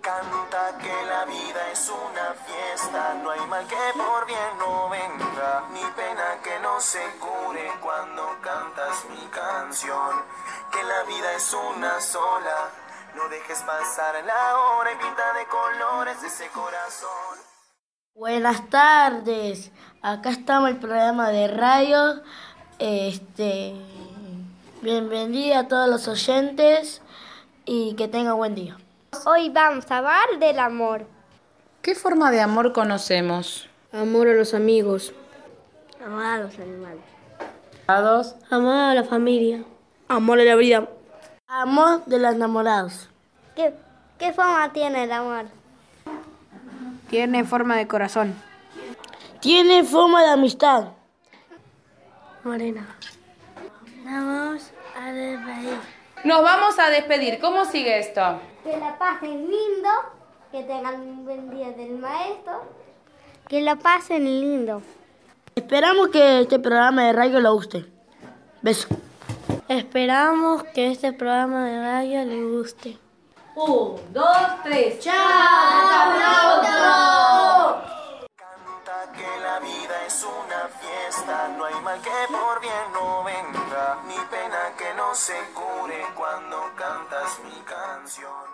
Canta que la vida es una fiesta, no hay mal que por bien no venga, ni pena que no se cure cuando cantas mi canción. Que la vida es una sola, no dejes pasar la hora y pinta de colores ese corazón. Buenas tardes, acá estamos el programa de radio. Este, bienvenida a todos los oyentes y que tengan buen día. Hoy vamos a hablar del amor. ¿Qué forma de amor conocemos? Amor a los amigos. Amor a los animales. ¿Amados? Amor a la familia. Amor a la vida. Amor de los enamorados. ¿Qué, qué forma tiene el amor? Tiene forma de corazón. Tiene forma de amistad. Morena. Vamos a despedir. Nos vamos a despedir. ¿Cómo sigue esto? Que la pasen lindo, que tengan un buen día del maestro. Que la pasen lindo. Esperamos que este programa de radio lo guste. Beso. Esperamos que este programa de radio le guste. Un, dos, tres. Canta que por bien no venga, ni pena que no se cure cuando cantas mi canción.